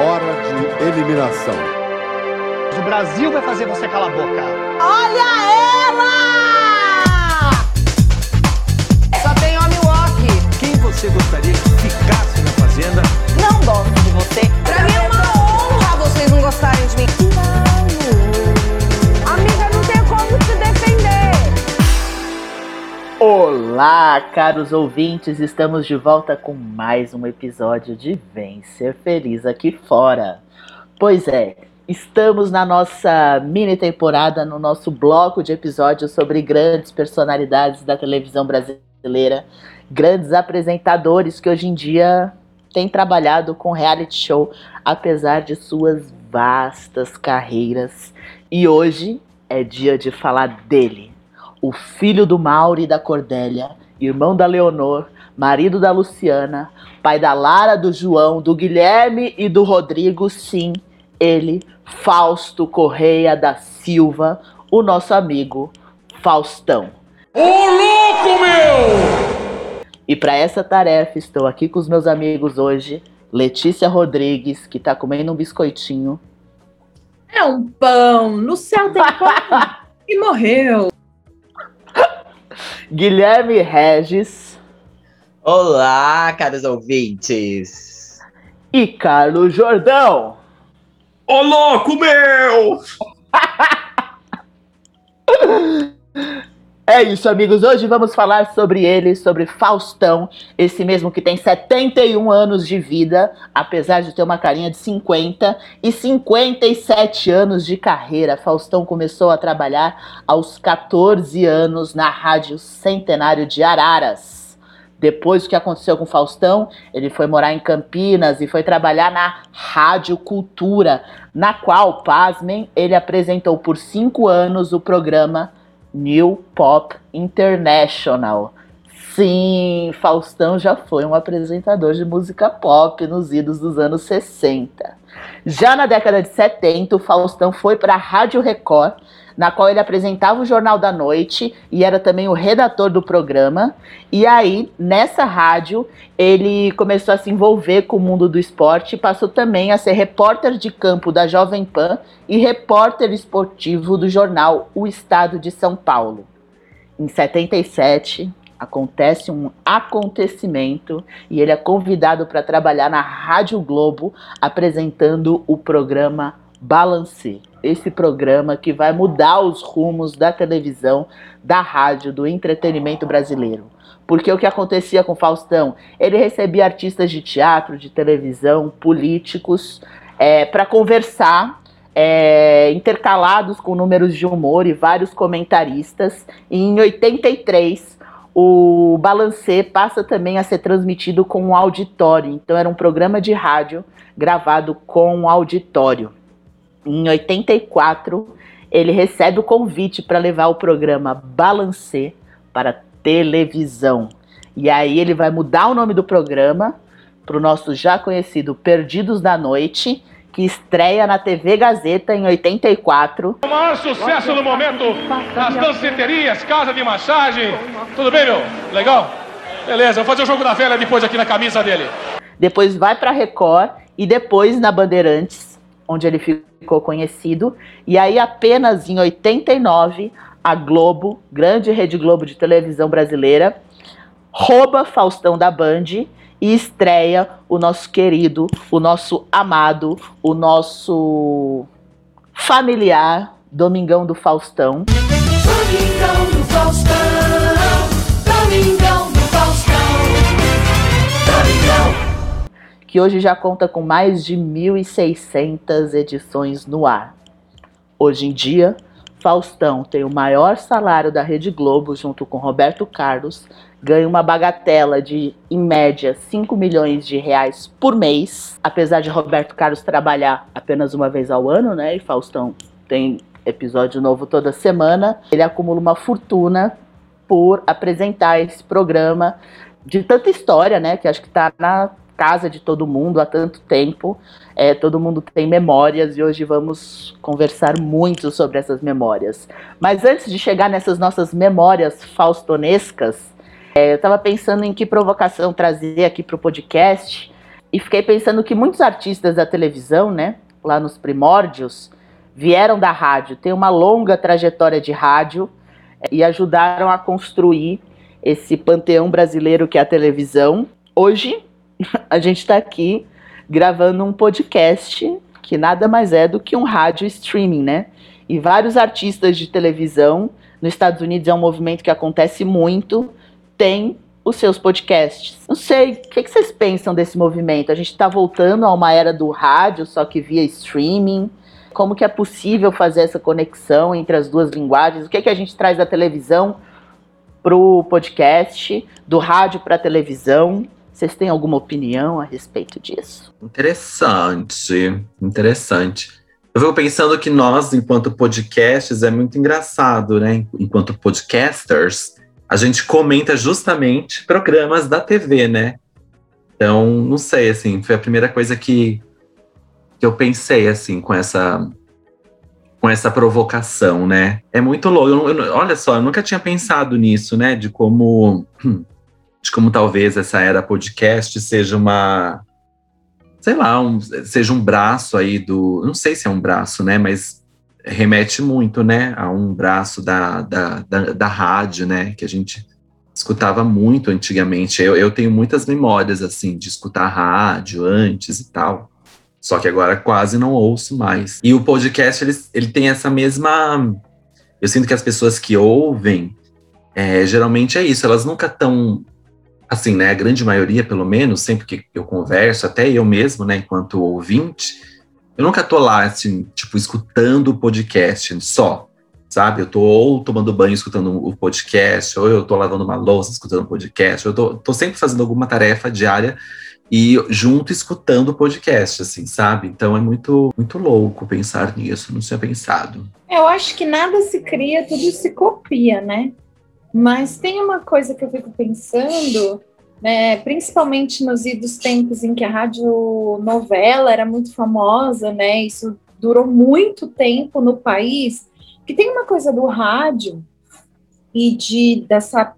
hora de eliminação. O Brasil vai fazer você calar a boca. Olha ela! Só tem homem walk. Quem você gostaria que ficasse na fazenda? Não gosto de você. Pra mim é uma honra vocês não gostarem de mim. Olá, caros ouvintes, estamos de volta com mais um episódio de Vem Ser Feliz aqui fora. Pois é, estamos na nossa mini temporada, no nosso bloco de episódios sobre grandes personalidades da televisão brasileira, grandes apresentadores que hoje em dia têm trabalhado com reality show, apesar de suas vastas carreiras. E hoje é dia de falar dele o filho do Mauro e da Cordélia, irmão da Leonor, marido da Luciana, pai da Lara, do João, do Guilherme e do Rodrigo, sim, ele, Fausto Correia da Silva, o nosso amigo Faustão. Ô louco, meu! E para essa tarefa estou aqui com os meus amigos hoje, Letícia Rodrigues, que tá comendo um biscoitinho, É um pão. No céu tem pão. e morreu. Guilherme Regis Olá, caros ouvintes! e Carlos Jordão. Ô louco, meu! É isso, amigos. Hoje vamos falar sobre ele, sobre Faustão, esse mesmo que tem 71 anos de vida, apesar de ter uma carinha de 50 e 57 anos de carreira. Faustão começou a trabalhar aos 14 anos na Rádio Centenário de Araras. Depois do que aconteceu com Faustão, ele foi morar em Campinas e foi trabalhar na Rádio Cultura, na qual, pasmem, ele apresentou por cinco anos o programa New Pop International. Sim, Faustão já foi um apresentador de música pop nos idos dos anos 60. Já na década de 70, o Faustão foi para a Rádio Record, na qual ele apresentava o Jornal da Noite e era também o redator do programa. E aí, nessa rádio, ele começou a se envolver com o mundo do esporte passou também a ser repórter de campo da Jovem Pan e repórter esportivo do jornal O Estado de São Paulo. Em 77, acontece um acontecimento e ele é convidado para trabalhar na Rádio Globo apresentando o programa Balancê. Esse programa que vai mudar os rumos da televisão, da rádio, do entretenimento brasileiro. Porque o que acontecia com Faustão? Ele recebia artistas de teatro, de televisão, políticos, para conversar é, intercalados com números de humor e vários comentaristas. E em 83, o Balancê passa também a ser transmitido com um auditório. Então era um programa de rádio gravado com um auditório. Em 84, ele recebe o convite para levar o programa Balancê para televisão. E aí ele vai mudar o nome do programa para o nosso já conhecido Perdidos da Noite, que estreia na TV Gazeta em 84. O maior sucesso no momento, as danceterias, casa de massagem. Tudo bem, meu? Legal? Beleza, vou fazer o jogo da velha depois aqui na camisa dele. Depois vai para Record e depois na Bandeirantes, onde ele ficou conhecido. E aí apenas em 89, a Globo, grande rede Globo de televisão brasileira, rouba Faustão da Band e estreia o nosso querido, o nosso amado, o nosso familiar Domingão do Faustão. Domingão do Faustão, que hoje já conta com mais de 1.600 edições no ar. Hoje em dia, Faustão tem o maior salário da Rede Globo, junto com Roberto Carlos, ganha uma bagatela de, em média, 5 milhões de reais por mês. Apesar de Roberto Carlos trabalhar apenas uma vez ao ano, né? E Faustão tem episódio novo toda semana, ele acumula uma fortuna por apresentar esse programa de tanta história, né? Que acho que está na casa de todo mundo há tanto tempo. É, todo mundo tem memórias e hoje vamos conversar muito sobre essas memórias. Mas antes de chegar nessas nossas memórias faustonescas, é, eu estava pensando em que provocação trazer aqui para o podcast. E fiquei pensando que muitos artistas da televisão, né, lá nos primórdios, vieram da rádio, têm uma longa trajetória de rádio eh, e ajudaram a construir esse panteão brasileiro que é a televisão. Hoje, a gente está aqui gravando um podcast que nada mais é do que um rádio streaming, né? E vários artistas de televisão, nos Estados Unidos é um movimento que acontece muito, tem os seus podcasts. Não sei, o que, que vocês pensam desse movimento? A gente está voltando a uma era do rádio, só que via streaming. Como que é possível fazer essa conexão entre as duas linguagens? O que, que a gente traz da televisão para o podcast, do rádio para a televisão? Vocês têm alguma opinião a respeito disso? Interessante, interessante. Eu fico pensando que nós, enquanto podcasts, é muito engraçado, né? Enquanto podcasters, a gente comenta justamente programas da TV, né? Então, não sei, assim, foi a primeira coisa que, que eu pensei, assim, com essa com essa provocação, né? É muito louco. Eu, eu, olha só, eu nunca tinha pensado nisso, né? De como, de como talvez essa era podcast seja uma, sei lá, um, seja um braço aí do, não sei se é um braço, né? Mas remete muito, né? A um braço da, da, da, da rádio, né? Que a gente escutava muito antigamente. Eu, eu tenho muitas memórias assim de escutar rádio antes e tal. Só que agora quase não ouço mais. E o podcast, ele, ele tem essa mesma. Eu sinto que as pessoas que ouvem, é, geralmente é isso, elas nunca estão. Assim, né? A grande maioria, pelo menos, sempre que eu converso, até eu mesmo, né, enquanto ouvinte, eu nunca tô lá, assim, tipo, escutando o podcast só, sabe? Eu tô ou tomando banho escutando o podcast, ou eu tô lavando uma louça escutando o podcast, eu tô, tô sempre fazendo alguma tarefa diária e junto escutando o podcast, assim, sabe? Então é muito, muito louco pensar nisso, não tinha pensado. Eu acho que nada se cria, tudo se copia, né? Mas tem uma coisa que eu fico pensando, né, principalmente nos idos tempos em que a rádio novela era muito famosa, né? Isso durou muito tempo no país, que tem uma coisa do rádio e de dessa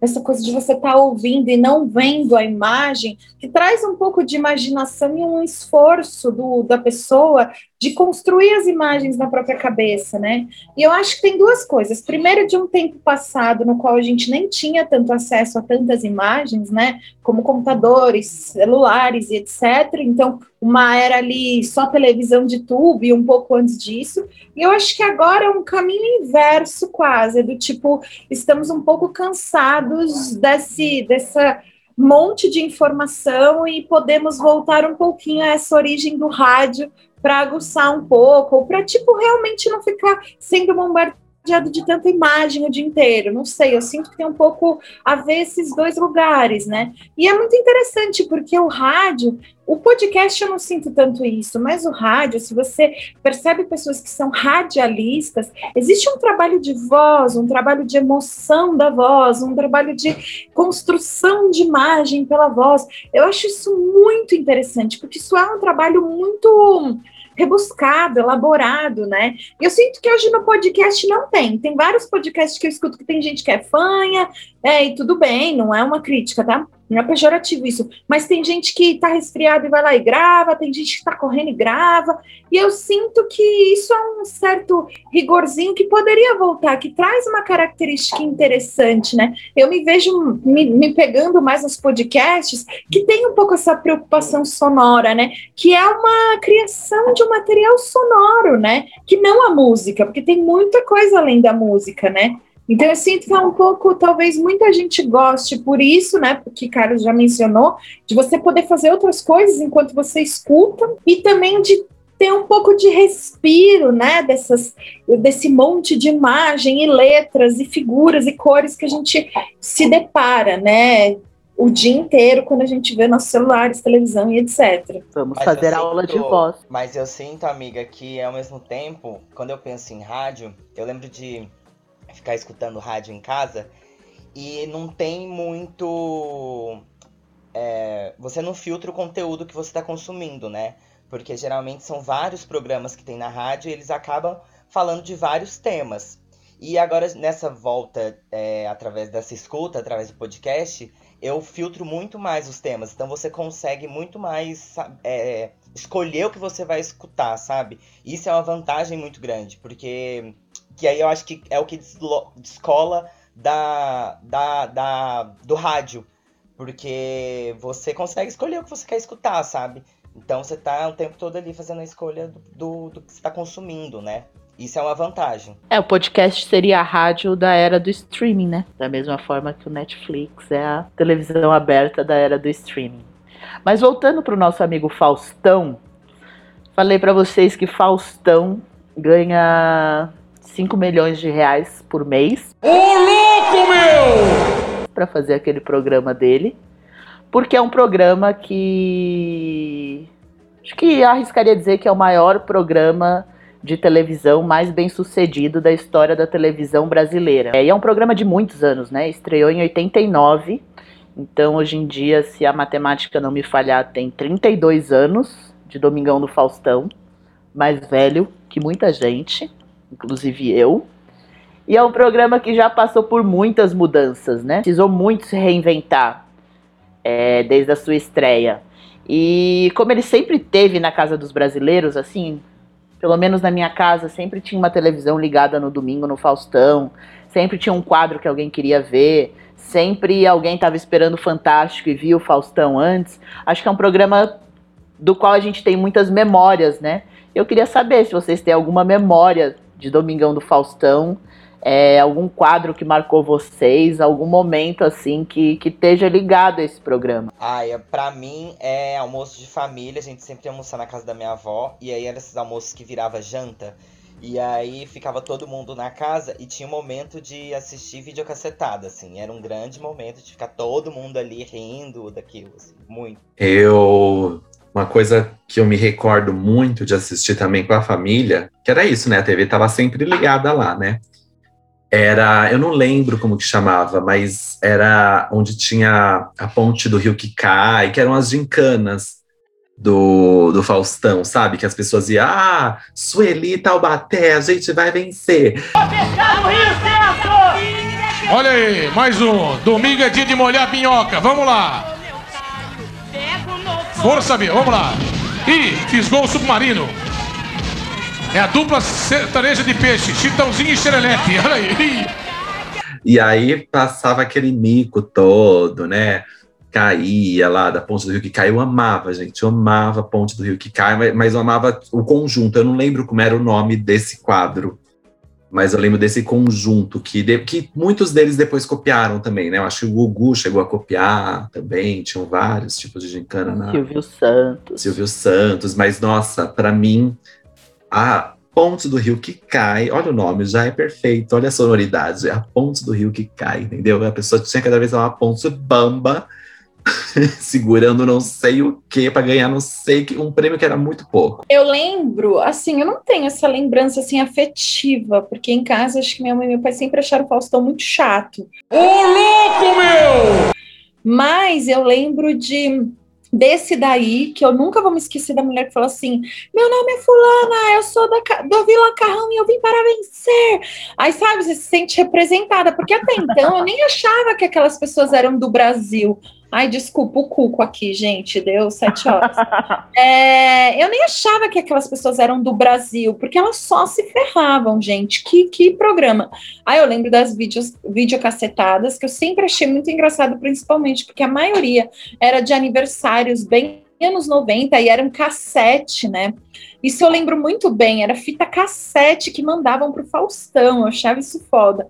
essa coisa de você estar tá ouvindo e não vendo a imagem, que traz um pouco de imaginação e um esforço do, da pessoa de construir as imagens na própria cabeça, né? E eu acho que tem duas coisas. Primeiro, de um tempo passado no qual a gente nem tinha tanto acesso a tantas imagens, né? Como computadores, celulares e etc. Então, uma era ali só televisão de tubo e um pouco antes disso. E eu acho que agora é um caminho inverso quase, do tipo, estamos um pouco cansados desse, dessa monte de informação e podemos voltar um pouquinho a essa origem do rádio para aguçar um pouco, ou para, tipo, realmente não ficar sendo bombardeado de tanta imagem o dia inteiro. Não sei, eu sinto que tem um pouco a ver esses dois lugares, né? E é muito interessante, porque o rádio, o podcast eu não sinto tanto isso, mas o rádio, se você percebe pessoas que são radialistas, existe um trabalho de voz, um trabalho de emoção da voz, um trabalho de construção de imagem pela voz. Eu acho isso muito interessante, porque isso é um trabalho muito rebuscado, elaborado, né? Eu sinto que hoje no podcast não tem. Tem vários podcasts que eu escuto que tem gente que é fanha, é, e tudo bem, não é uma crítica, tá? Não é pejorativo isso, mas tem gente que tá resfriado e vai lá e grava, tem gente que tá correndo e grava, e eu sinto que isso é um certo rigorzinho que poderia voltar, que traz uma característica interessante, né? Eu me vejo me, me pegando mais nos podcasts que tem um pouco essa preocupação sonora, né? Que é uma criação de um material sonoro, né? Que não a música, porque tem muita coisa além da música, né? Então eu sinto que é um pouco, talvez muita gente goste por isso, né? Porque Carlos já mencionou, de você poder fazer outras coisas enquanto você escuta e também de ter um pouco de respiro, né? Dessas, desse monte de imagem e letras e figuras e cores que a gente se depara, né? O dia inteiro quando a gente vê nossos celulares, televisão e etc. Vamos mas fazer aula de voz. Mas eu sinto, amiga, que ao mesmo tempo, quando eu penso em rádio, eu lembro de ficar escutando rádio em casa e não tem muito. É, você não filtra o conteúdo que você está consumindo, né? Porque geralmente são vários programas que tem na rádio e eles acabam falando de vários temas. E agora, nessa volta, é, através dessa escuta, através do podcast, eu filtro muito mais os temas. Então você consegue muito mais é, escolher o que você vai escutar, sabe? Isso é uma vantagem muito grande, porque que aí eu acho que é o que descola da, da, da, do rádio. Porque você consegue escolher o que você quer escutar, sabe? Então você tá o tempo todo ali fazendo a escolha do, do, do que você tá consumindo, né? Isso é uma vantagem. É, o podcast seria a rádio da era do streaming, né? Da mesma forma que o Netflix é a televisão aberta da era do streaming. Mas voltando para o nosso amigo Faustão, falei para vocês que Faustão ganha 5 milhões de reais por mês. Ô louco, meu! Para fazer aquele programa dele. Porque é um programa que. Acho que arriscaria dizer que é o maior programa de televisão mais bem sucedido da história da televisão brasileira. É, e é um programa de muitos anos, né? Estreou em 89. Então, hoje em dia, se a matemática não me falhar, tem 32 anos de Domingão do Faustão. Mais velho que muita gente, inclusive eu. E é um programa que já passou por muitas mudanças, né? Precisou muito se reinventar é, desde a sua estreia. E como ele sempre teve na casa dos brasileiros, assim, pelo menos na minha casa, sempre tinha uma televisão ligada no domingo no Faustão, sempre tinha um quadro que alguém queria ver, sempre alguém estava esperando o Fantástico e via o Faustão antes. Acho que é um programa do qual a gente tem muitas memórias, né? Eu queria saber se vocês têm alguma memória de Domingão do Faustão é, algum quadro que marcou vocês, algum momento assim que, que esteja ligado a esse programa? Ah, é, pra mim é almoço de família, a gente sempre ia almoçar na casa da minha avó, e aí eram esses almoços que virava janta. E aí ficava todo mundo na casa e tinha um momento de assistir videocassetada, assim. Era um grande momento de ficar todo mundo ali rindo daquilo, assim, muito. Eu. Uma coisa que eu me recordo muito de assistir também com a família, que era isso, né? A TV tava sempre ligada lá, né? era, eu não lembro como que chamava, mas era onde tinha a ponte do rio que cai, que eram as gincanas do, do Faustão, sabe? Que as pessoas iam, ah, Sueli Taubaté, a gente vai vencer. Olha aí, mais um. Domingo é dia de molhar pinhoca, vamos lá. Força, meu, vamos lá. Ih, fisgou o submarino. É a dupla sertaneja de peixe, Chitãozinho e Xerelete. Olha aí. E aí passava aquele mico todo, né? Caía lá da ponte do rio que cai. Eu amava, gente. Eu amava a ponte do rio que cai, mas eu amava o conjunto. Eu não lembro como era o nome desse quadro. Mas eu lembro desse conjunto que, de, que muitos deles depois copiaram também, né? Eu acho que o Gugu chegou a copiar também, tinham vários tipos de gincana na. Silvio Santos. Silvio Santos, mas nossa, para mim, a ponte do rio que cai, olha o nome, já é perfeito, olha a sonoridade, é a ponte do rio que cai, entendeu? A pessoa tinha cada vez uma ponte bamba, segurando não sei o que para ganhar não sei que um prêmio que era muito pouco. Eu lembro, assim, eu não tenho essa lembrança assim afetiva, porque em casa acho que minha mãe e meu pai sempre acharam o Faustão muito chato. Ô louco meu! Mas eu lembro de desse daí, que eu nunca vou me esquecer da mulher que falou assim: Meu nome é Fulana, eu sou da, do Vila Carrão e eu vim para vencer. Aí, sabe, você se sente representada, porque até então eu nem achava que aquelas pessoas eram do Brasil. Ai, desculpa o cuco aqui, gente, deu sete horas. é, eu nem achava que aquelas pessoas eram do Brasil, porque elas só se ferravam, gente. Que, que programa. Aí eu lembro das vídeos, videocassetadas, que eu sempre achei muito engraçado, principalmente porque a maioria era de aniversários bem anos 90 e era um cassete, né? Isso eu lembro muito bem, era fita cassete que mandavam para o Faustão, eu achava isso foda.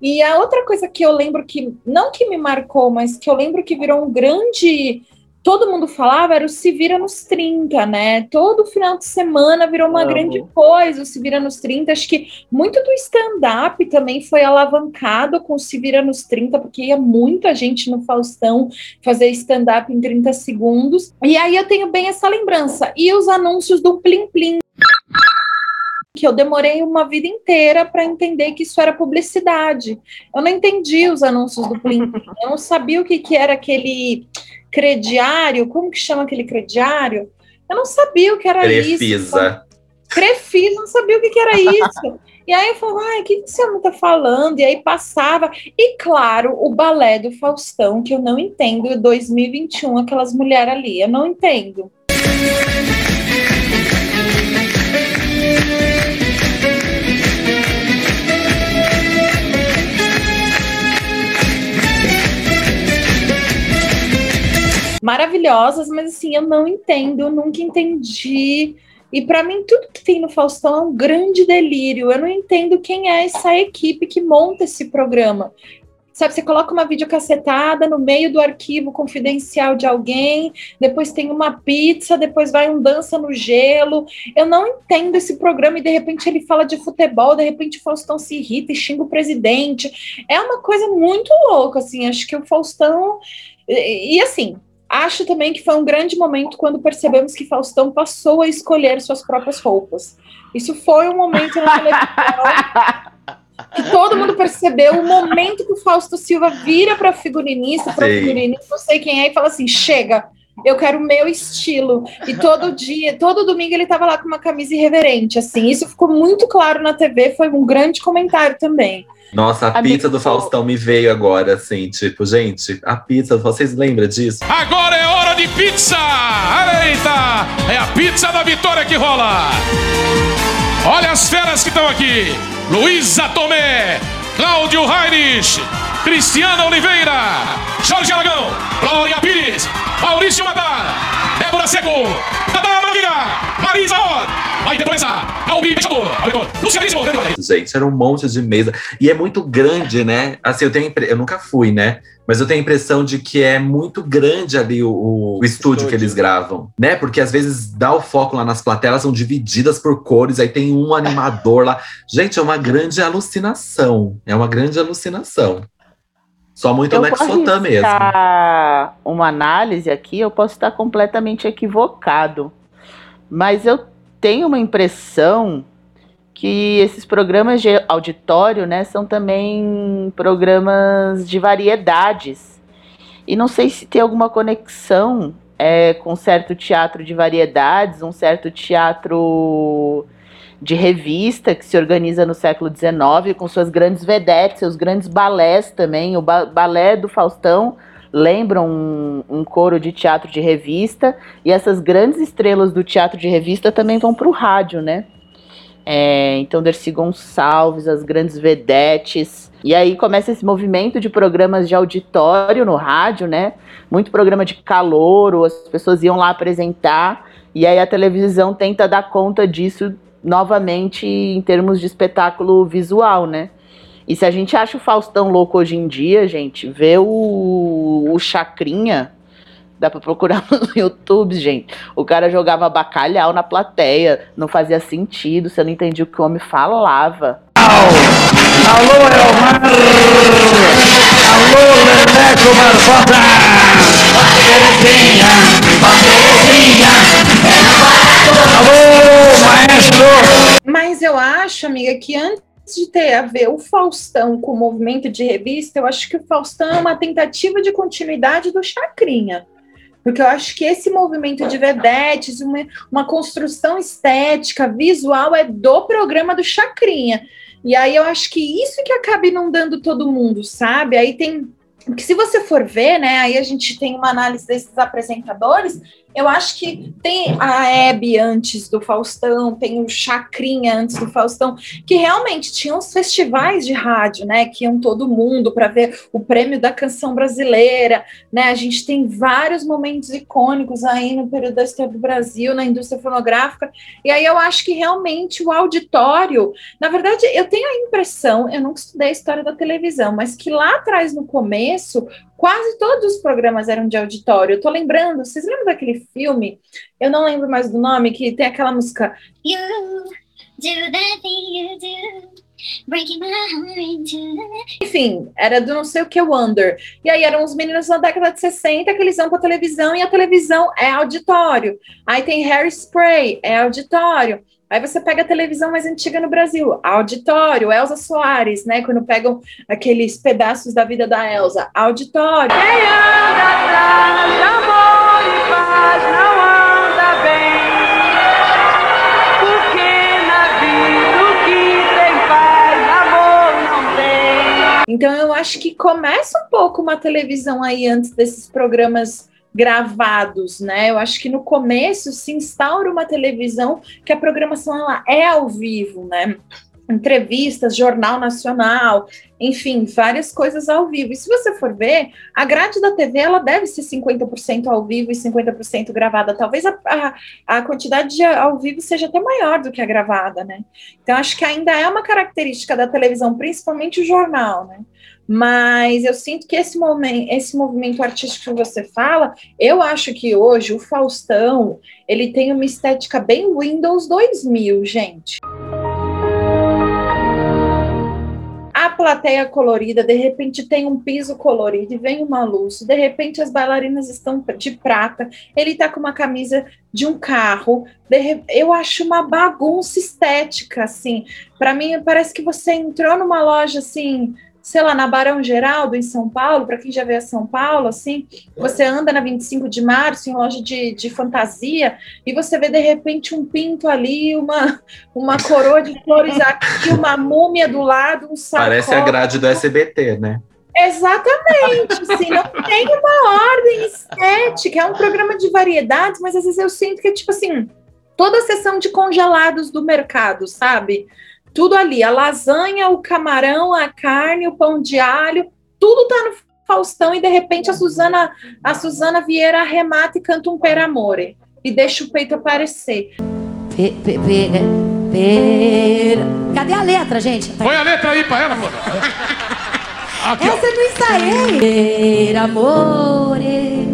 E a outra coisa que eu lembro que, não que me marcou, mas que eu lembro que virou um grande. Todo mundo falava era o Se Vira nos 30, né? Todo final de semana virou uma Amo. grande coisa, o Se Vira nos 30. Acho que muito do stand-up também foi alavancado com o Se Vira nos 30, porque ia muita gente no Faustão fazer stand-up em 30 segundos. E aí eu tenho bem essa lembrança. E os anúncios do Plim Plim que eu demorei uma vida inteira para entender que isso era publicidade. Eu não entendi os anúncios do Plim eu não sabia o que, que era aquele crediário, como que chama aquele crediário? Eu não sabia o que era Crefisa. isso. Cresci, não sabia o que, que era isso. E aí eu falava, ai, o que esse homem tá falando? E aí passava. E claro, o balé do Faustão, que eu não entendo, 2021, aquelas mulheres ali, eu não entendo. Maravilhosas, mas assim, eu não entendo, nunca entendi. E para mim, tudo que tem no Faustão é um grande delírio. Eu não entendo quem é essa equipe que monta esse programa. Sabe, você coloca uma videocassetada no meio do arquivo confidencial de alguém, depois tem uma pizza, depois vai um dança no gelo. Eu não entendo esse programa e de repente ele fala de futebol, de repente o Faustão se irrita e xinga o presidente. É uma coisa muito louca, assim. Acho que o Faustão. E, e assim, Acho também que foi um grande momento quando percebemos que Faustão passou a escolher suas próprias roupas. Isso foi um momento na televisão que todo mundo percebeu o momento que o Fausto Silva vira para figurinista, para figurinista, não sei quem é, e fala assim: chega, eu quero o meu estilo. E todo dia, todo domingo ele estava lá com uma camisa irreverente, assim. Isso ficou muito claro na TV, foi um grande comentário também. Nossa, a Amigo, pizza do Faustão me veio agora, assim, tipo, gente, a pizza, vocês lembram disso? Agora é hora de pizza! Eita! É a pizza da vitória que rola! Olha as feras que estão aqui! Luísa Tomé, Cláudio Heinrich, Cristiana Oliveira, Jorge Aragão, Glória Pires, Maurício Matar, Débora Seco, Tadá Maria, Marisa Or, Maite Proença, Albi Peixador, Guarani. Gente, era um monte de mesa. E é muito grande, né? Assim, eu tenho impre... eu nunca fui, né? Mas eu tenho a impressão de que é muito grande ali o, o estúdio que eles gravam, né? Porque às vezes dá o foco lá nas plateias, são divididas por cores, aí tem um animador lá. Gente, é uma grande alucinação. É uma grande alucinação. Só muito Eu Sotan mesmo. uma análise aqui, eu posso estar completamente equivocado. Mas eu tenho uma impressão que esses programas de auditório, né, são também programas de variedades. E não sei se tem alguma conexão é, com certo teatro de variedades, um certo teatro de revista que se organiza no século XIX, com suas grandes vedetes, seus grandes balés também. O ba balé do Faustão lembra um, um coro de teatro de revista, e essas grandes estrelas do teatro de revista também vão para o rádio, né? É, então, Dercy Gonçalves, as grandes vedetes. E aí começa esse movimento de programas de auditório no rádio, né? Muito programa de calouro, as pessoas iam lá apresentar, e aí a televisão tenta dar conta disso novamente em termos de espetáculo visual, né? E se a gente acha o Faustão louco hoje em dia, gente, vê o, o Chacrinha, dá pra procurar no YouTube, gente. O cara jogava bacalhau na plateia, não fazia sentido, você não entendia o que o homem falava. Alô, Elmar! Alô, Leleco Marfota! Terezinha, Terezinha, Mas eu acho, amiga, que antes de ter a ver o Faustão com o movimento de revista, eu acho que o Faustão é uma tentativa de continuidade do Chacrinha. Porque eu acho que esse movimento de vedetes, uma, uma construção estética, visual, é do programa do Chacrinha. E aí eu acho que isso que acaba inundando todo mundo, sabe? Aí tem. Porque se você for ver, né, aí a gente tem uma análise desses apresentadores, eu acho que tem a Hebe antes do Faustão, tem o Chacrinha antes do Faustão, que realmente tinham os festivais de rádio, né? Que iam todo mundo para ver o prêmio da canção brasileira, né? A gente tem vários momentos icônicos aí no período da história do Brasil, na indústria fonográfica, e aí eu acho que realmente o auditório, na verdade, eu tenho a impressão, eu nunca estudei a história da televisão, mas que lá atrás, no começo, quase todos os programas eram de auditório. Eu tô lembrando, vocês lembram daquele filme? Eu não lembro mais do nome, que tem aquela música. You do that thing you do, breaking my heart Enfim, era do não sei o que Wonder. E aí eram os meninos na década de 60 que eles vão pra televisão e a televisão é auditório. Aí tem Harry Spray, é auditório. Aí você pega a televisão mais antiga no Brasil, auditório, Elza Soares, né? Quando pegam aqueles pedaços da vida da Elza, auditório. Quem anda atrás amor então eu acho que começa um pouco uma televisão aí antes desses programas gravados, né? Eu acho que no começo se instaura uma televisão que a programação ela é ao vivo, né? Entrevistas, jornal nacional, enfim, várias coisas ao vivo. E se você for ver, a grade da TV ela deve ser 50% ao vivo e 50% gravada. Talvez a, a, a quantidade de ao vivo seja até maior do que a gravada, né? Então acho que ainda é uma característica da televisão, principalmente o jornal, né? Mas eu sinto que esse, momento, esse movimento artístico que você fala, eu acho que hoje o Faustão ele tem uma estética bem Windows 2000, gente. Plateia colorida, de repente tem um piso colorido e vem uma luz, de repente as bailarinas estão de prata, ele tá com uma camisa de um carro, de, eu acho uma bagunça estética, assim. Para mim, parece que você entrou numa loja assim sei lá, na Barão Geraldo, em São Paulo, para quem já veio a São Paulo, assim, você anda na 25 de março em loja de, de fantasia e você vê de repente um pinto ali, uma, uma coroa de flores aqui, uma múmia do lado, um saco. Parece a grade do SBT, né? Exatamente, assim, não tem uma ordem estética, é um programa de variedades, mas às vezes eu sinto que é tipo assim, toda a sessão de congelados do mercado, sabe? Tudo ali, a lasanha, o camarão, a carne, o pão de alho, tudo tá no Faustão e de repente a Suzana, a Suzana Vieira arremata e canta um per amore e deixa o peito aparecer. Pe, pe, pe, per... Cadê a letra, gente? Põe a letra aí pra ela, pô. Aqui, Essa eu não ensaiei. Per amore.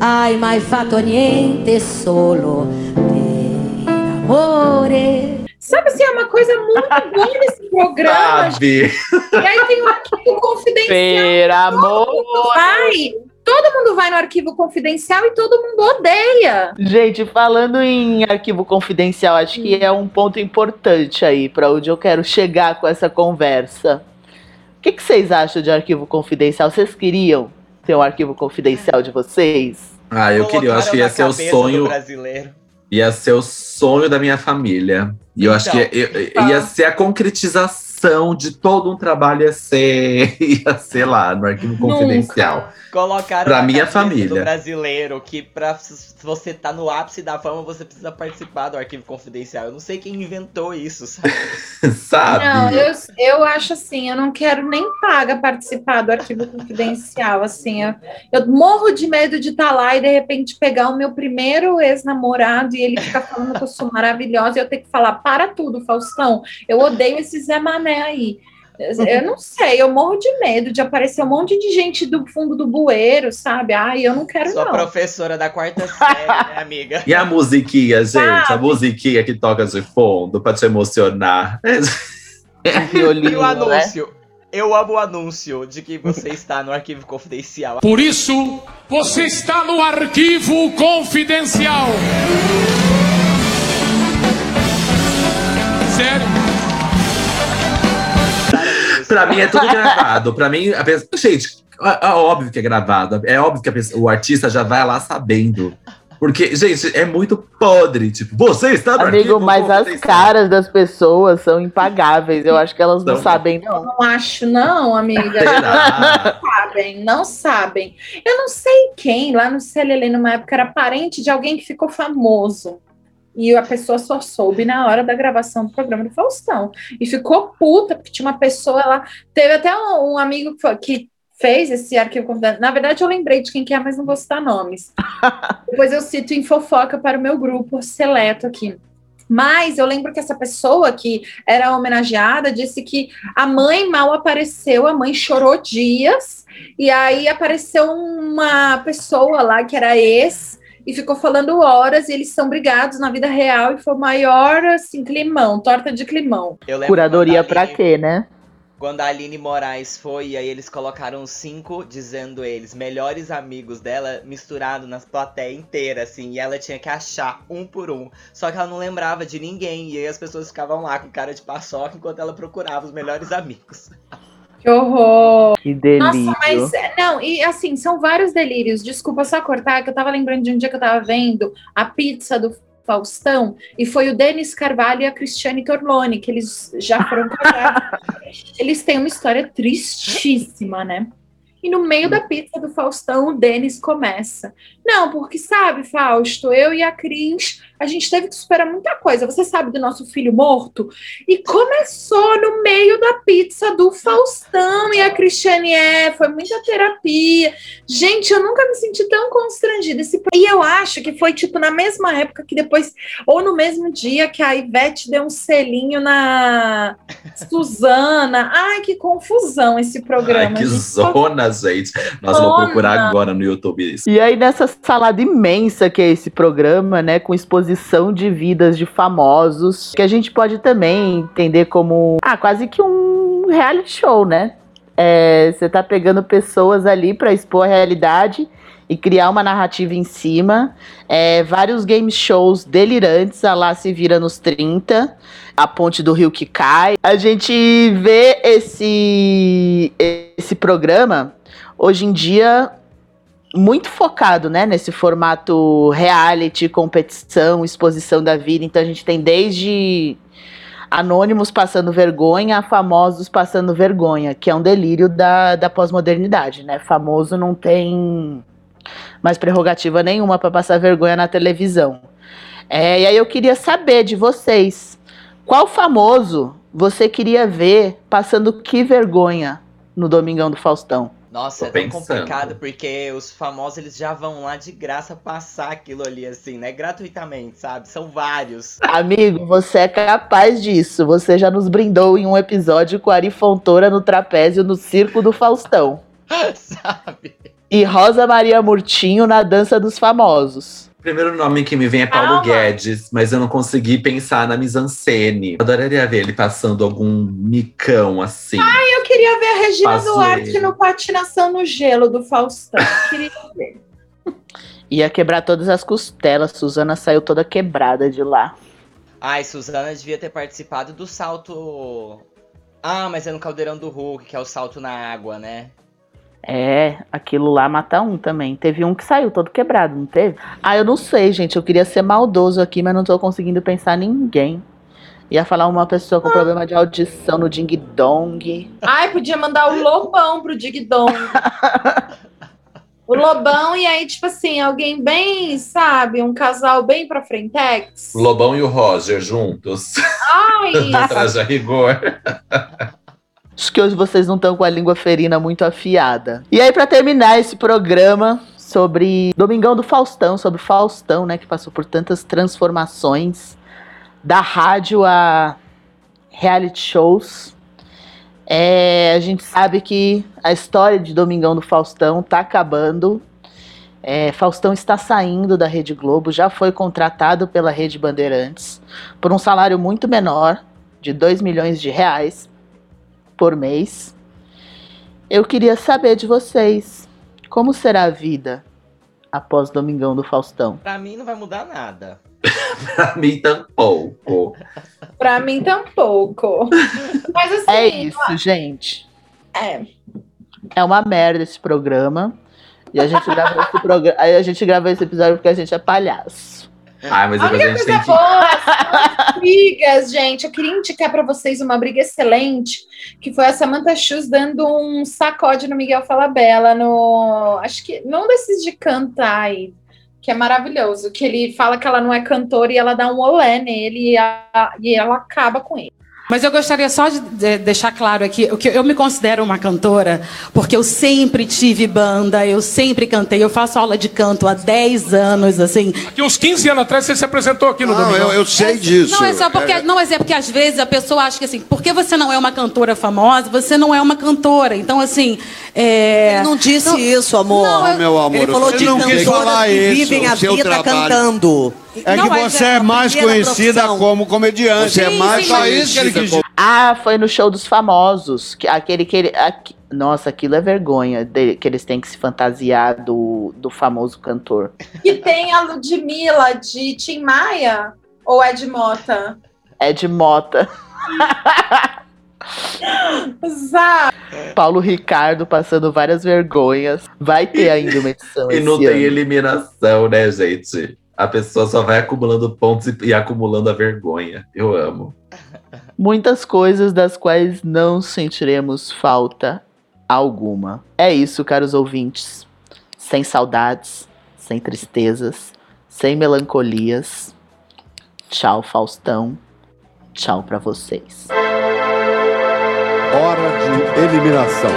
Ai, mai fatto niente solo. Per amore. Sabe assim, é uma coisa muito boa nesse programa. Sabe? E aí tem o arquivo confidencial. Per amor. Todo mundo vai. Todo mundo vai no arquivo confidencial e todo mundo odeia. Gente, falando em arquivo confidencial, acho que é um ponto importante aí para onde eu quero chegar com essa conversa. O que, que vocês acham de arquivo confidencial? Vocês queriam ter um arquivo confidencial de vocês? Ah, eu queria, eu acho que ia ser o sonho. brasileiro. Ia ser o sonho da minha família. E eu acho que ia, ia- ia ser a concretização de todo um trabalho, ia ser, ia ser lá, no arquivo confidencial. Colocaram Pra minha família. do brasileiro que pra se você tá no ápice da fama, você precisa participar do arquivo confidencial. Eu não sei quem inventou isso, sabe? Sabe? Não, eu, eu acho assim, eu não quero nem paga participar do arquivo confidencial, assim, eu, eu morro de medo de estar lá e de repente pegar o meu primeiro ex-namorado e ele ficar falando que eu sou maravilhosa e eu ter que falar, para tudo, Faustão, eu odeio esse Zé Mané aí. Eu não sei, eu morro de medo de aparecer um monte de gente do fundo do bueiro, sabe? Ai, eu não quero Sua não. professora da quarta série, né, amiga? E a musiquinha, gente? A Sabe? musiquinha que toca de fundo pra te emocionar. E Violino, o né? anúncio? Eu amo o anúncio de que você está no arquivo confidencial. Por isso, você está no arquivo confidencial. Sério? Pra mim é tudo gravado. Pra mim, a pessoa. Gente, é, é óbvio que é gravado. É óbvio que a pessoa- o artista já vai lá sabendo. Porque, gente, é muito podre. Tipo, você está no Amigo, arquivo mas as caras das pessoas são impagáveis. Eu acho que elas não São. sabem, Eu não. não acho, não, amiga. Não sabem, não sabem. Eu não sei quem, lá no CLL, numa época, era parente de alguém que ficou famoso. E a pessoa só soube na hora da gravação do programa do Faustão. E ficou puta, porque tinha uma pessoa lá. Teve até um, um amigo que, foi- que fez esse arquivo confidencial. Na verdade, eu lembrei de quem que é, mas não vou citar nomes. Depois eu cito em fofoca para o meu grupo seleto aqui. Mas eu lembro que essa pessoa que era homenageada disse que a mãe mal apareceu, a mãe chorou dias, e aí apareceu uma pessoa lá que era ex e ficou falando horas, e eles são brigados na vida real, e foi o maior, assim, climão, torta de climão. Curadoria quando a pra quê, né? Quando a Aline Moraes foi, e aí eles colocaram cinco, dizendo eles, melhores amigos dela, misturado nas plateias inteira, assim, e ela tinha que achar um por um. Só que ela não lembrava de ninguém, e aí as pessoas ficavam lá com cara de paçoca enquanto ela procurava os melhores amigos. Que horror! Que delírio. Nossa, mas é, não, e assim, são vários delírios. Desculpa só cortar, que eu tava lembrando de um dia que eu tava vendo a pizza do Faustão e foi o Denis Carvalho e a Cristiane Torlone, que eles já foram casados. eles têm uma história tristíssima, né? E no meio da pizza do Faustão, o Denis começa. Não, porque sabe, Fausto, eu e a Cris, a gente teve que superar muita coisa. Você sabe do nosso filho morto? E começou no meio da pizza do Faustão e a Cristiane é, foi muita terapia. Gente, eu nunca me senti tão constrangida. Esse... E eu acho que foi tipo na mesma época que depois, ou no mesmo dia que a Ivete deu um selinho na Suzana. Ai, que confusão esse programa. Ai, que gente. zona, gente. Nós vamos Zona. procurar agora no YouTube isso. E aí, nessa salada imensa que é esse programa, né, com exposição de vidas de famosos, que a gente pode também entender como, ah, quase que um reality show, né? É, Você tá pegando pessoas ali pra expor a realidade e criar uma narrativa em cima. É, vários game shows delirantes, a lá se vira nos 30, a ponte do rio que cai. A gente vê esse, esse programa hoje em dia muito focado, né, nesse formato reality, competição, exposição da vida. Então a gente tem desde anônimos passando vergonha a famosos passando vergonha, que é um delírio da, da pós-modernidade, né? Famoso não tem mais prerrogativa nenhuma para passar vergonha na televisão. É, e aí eu queria saber de vocês, qual famoso você queria ver passando que vergonha no Domingão do Faustão? Nossa, Tô é tão pensando. complicado porque os famosos eles já vão lá de graça passar aquilo ali assim, né? Gratuitamente, sabe? São vários. Amigo, você é capaz disso. Você já nos brindou em um episódio com Ari Fontoura no trapézio no Circo do Faustão. sabe? E Rosa Maria Murtinho na Dança dos Famosos. O primeiro nome que me vem é Paulo Guedes, mas eu não consegui pensar na mise-en-scène. Adoraria ver ele passando algum micão assim. Ai, eu queria ver a Regina Pazuello. Duarte no Patinação no Gelo do Faustão. Queria ver. Ia quebrar todas as costelas. Suzana saiu toda quebrada de lá. Ai, Suzana devia ter participado do salto. Ah, mas é no Caldeirão do Hulk, que é o salto na água, né? É, aquilo lá mata um também. Teve um que saiu todo quebrado, não teve? Ah, eu não sei, gente. Eu queria ser maldoso aqui, mas não tô conseguindo pensar em ninguém. Ia falar uma pessoa com problema de audição no Ding Dong. Ai, podia mandar o Lobão pro Dig Dong. O Lobão, e aí, tipo assim, alguém bem, sabe, um casal bem pra frentex. O Lobão e o Roger juntos. Ai, no traje a rigor. Que hoje vocês não estão com a língua ferina muito afiada. E aí, pra terminar esse programa sobre Domingão do Faustão, sobre Faustão, né, que passou por tantas transformações da rádio a reality shows. É, a gente sabe que a história de Domingão do Faustão tá acabando. É, Faustão está saindo da Rede Globo, já foi contratado pela Rede Bandeirantes por um salário muito menor, de 2 milhões de reais por mês. Eu queria saber de vocês, como será a vida após Domingão do Faustão? Pra mim não vai mudar nada. pra mim tampouco. Pra mim tampouco. Mas assim. É isso, gente. É. É uma merda esse programa. E a gente gravou esse programa. Aí a gente gravou esse episódio porque a gente é palhaço. Ai, mas A depois a única coisa tem que. boa as brigas, gente. Eu queria indicar pra vocês uma briga excelente, que foi a Samantha Schultz dando um sacode no Miguel Falabella, no. Acho que. Não desses de cantar aí, que é maravilhoso. Que ele fala que ela não é cantora e ela dá um olé nele e, a- e ela acaba com ele. Mas eu gostaria só de de- deixar claro aqui o que eu me considero uma cantora, porque eu sempre tive banda, eu sempre cantei, eu faço aula de canto há 10 anos, assim. Aqui uns 15 anos atrás você se apresentou aqui no Não, eu, eu sei disso. Não, é só porque, não, mas é porque às vezes a pessoa acha que assim, porque você não é uma cantora famosa, você não é uma cantora. Então, assim. É... Ele não disse isso, amor. Não, eu- Meu amor, Ele falou eu de não cantoras que isso, vivem a vida trabalho. cantando. É Não, que mas você é é, mais conhecida profissão. como comediante. Você é é mais sim, mas- isso que ele quis dizer. Ah, foi no show dos famosos. Que, aquele que ele. aqui- nossa, aquilo é vergonha. de- que eles têm que se fantasiar do, do famoso cantor. E tem a Ludmilla de Tim Maia ou Ed Mota? É de Mota. Zá. Paulo Ricardo passando várias vergonhas. Vai ter ainda uma edição. E não esse tem ano. eliminação, né, gente? A pessoa só vai acumulando pontos e, e acumulando a vergonha. Eu amo. Muitas coisas das quais não sentiremos falta alguma. É isso, caros ouvintes. Sem saudades, sem tristezas, sem melancolias. Tchau, Faustão. Tchau pra vocês. Hora de eliminação.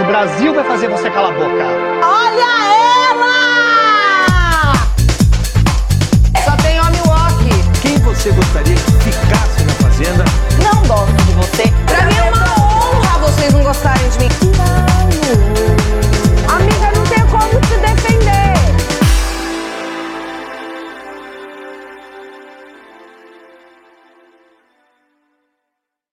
O Brasil vai fazer você calar a boca. você gostaria que ficasse na fazenda? Não gosto de você. Pra mim é uma honra vocês não gostarem de mim. Não. Amiga, não tem como se defender.